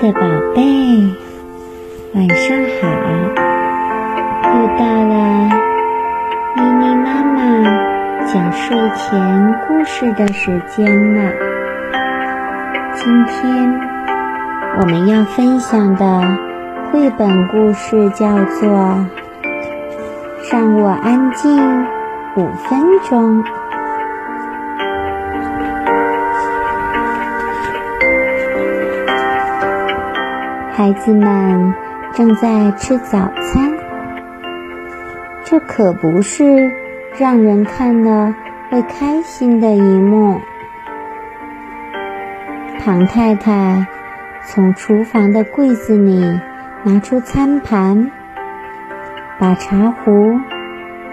的宝贝，晚上好！又到了妮妮妈妈讲睡前故事的时间了。今天我们要分享的绘本故事叫做《让我安静五分钟》。孩子们正在吃早餐，这可不是让人看了会开心的一幕。唐太太从厨房的柜子里拿出餐盘，把茶壶、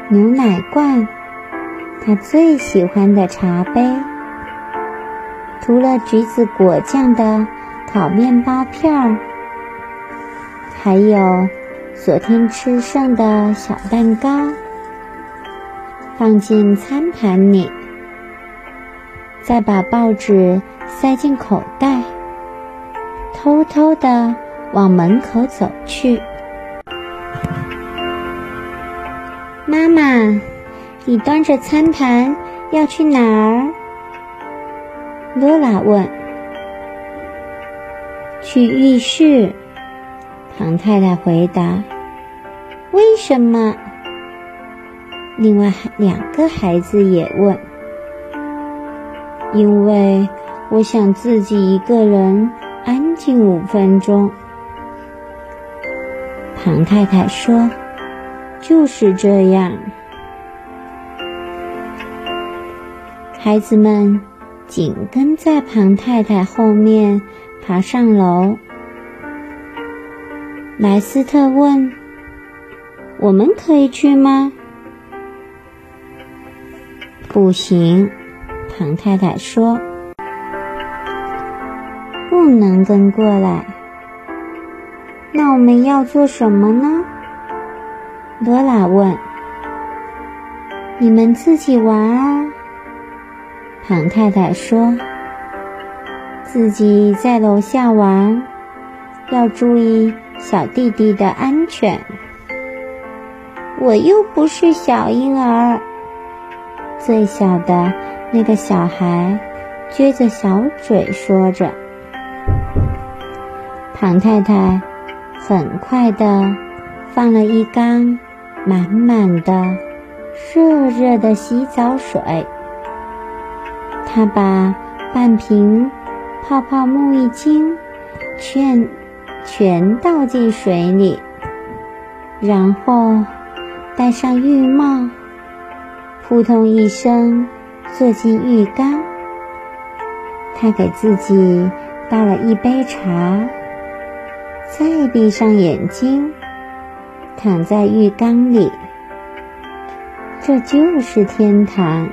牛奶罐、她最喜欢的茶杯、涂了橘子果酱的烤面包片儿。还有昨天吃剩的小蛋糕，放进餐盘里，再把报纸塞进口袋，偷偷的往门口走去。妈妈，你端着餐盘要去哪儿？罗拉问。去浴室。唐太太回答：“为什么？”另外两个孩子也问：“因为我想自己一个人安静五分钟。”唐太太说：“就是这样。”孩子们紧跟在庞太太后面爬上楼。莱斯特问：“我们可以去吗？”“不行。”唐太太说，“不能跟过来。”“那我们要做什么呢？”罗拉问。“你们自己玩啊。”唐太太说，“自己在楼下玩，要注意。”小弟弟的安全，我又不是小婴儿。最小的那个小孩撅着小嘴说着。庞太太很快的放了一缸满满的热热的洗澡水，她把半瓶泡泡沐浴巾全。全倒进水里，然后戴上浴帽，扑通一声坐进浴缸。他给自己倒了一杯茶，再闭上眼睛，躺在浴缸里。这就是天堂。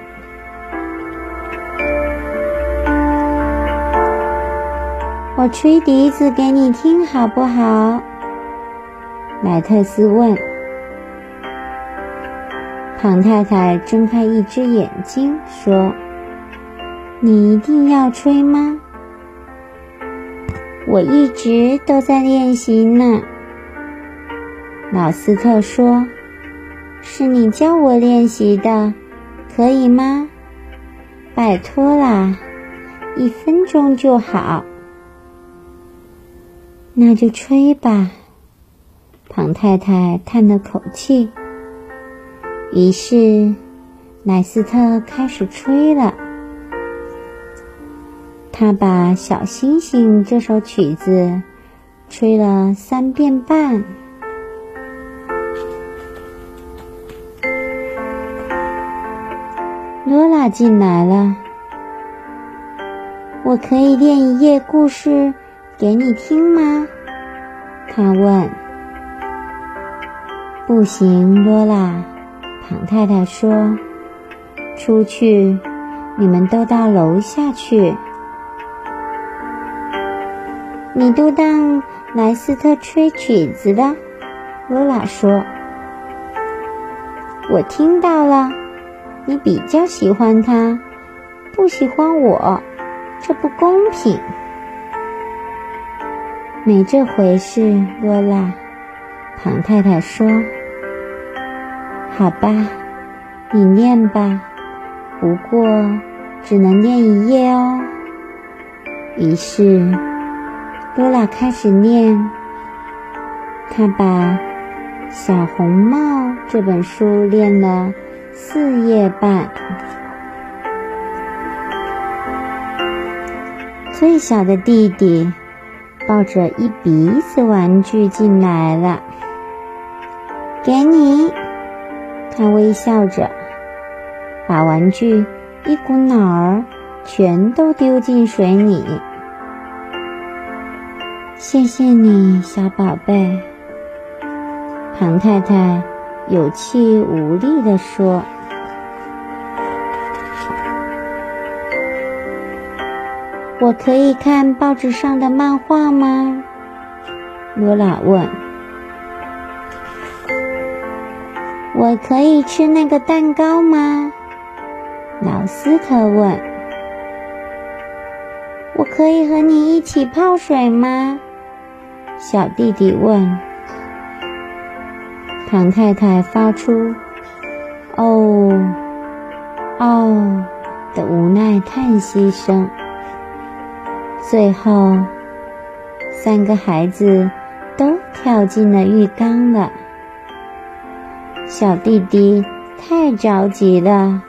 我吹笛子给你听好不好？莱特斯问。唐太太睁开一只眼睛说：“你一定要吹吗？”我一直都在练习呢。老斯特说：“是你教我练习的，可以吗？拜托啦，一分钟就好。”那就吹吧，庞太太叹了口气。于是，莱斯特开始吹了。他把《小星星》这首曲子吹了三遍半。罗拉进来了，我可以练一页故事。给你听吗？他问。不行，罗拉，庞太太说：“出去，你们都到楼下去。”你都当莱斯特吹曲子了，罗拉说：“我听到了，你比较喜欢他，不喜欢我，这不公平。”没这回事，罗拉。庞太太说：“好吧，你念吧，不过只能念一页哦。”于是，罗拉开始念。她把《小红帽》这本书念了四页半。最小的弟弟抱着一鼻子玩具进来了。给你，他微笑着，把玩具一股脑儿全都丢进水里。谢谢你，小宝贝。庞太太有气无力地说：“我可以看报纸上的漫画吗？”罗拉问。我可以吃那个蛋糕吗？老斯特问。我可以和你一起泡水吗？小弟弟问。唐太太发出“哦，哦”的无奈叹息声。最后，三个孩子都跳进了浴缸了。小弟弟太着急了，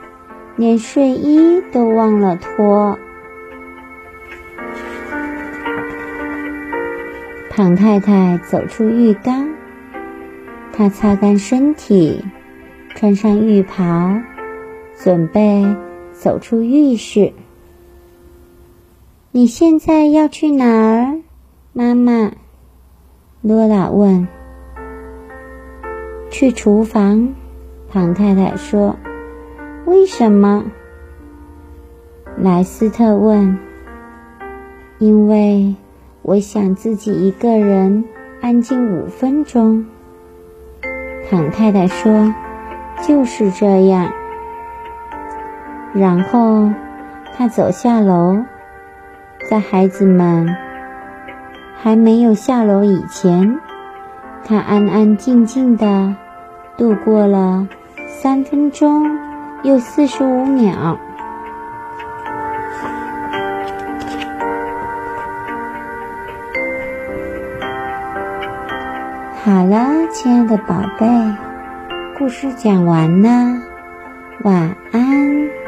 连睡衣都忘了脱。庞太太走出浴缸，她擦干身体，穿上浴袍，准备走出浴室。你现在要去哪儿，妈妈？罗拉问。去厨房，庞太太说：“为什么？”莱斯特问。“因为我想自己一个人安静五分钟。”庞太太说：“就是这样。”然后他走下楼，在孩子们还没有下楼以前，他安安静静的。度过了三分钟又四十五秒。好了，亲爱的宝贝，故事讲完了，晚安。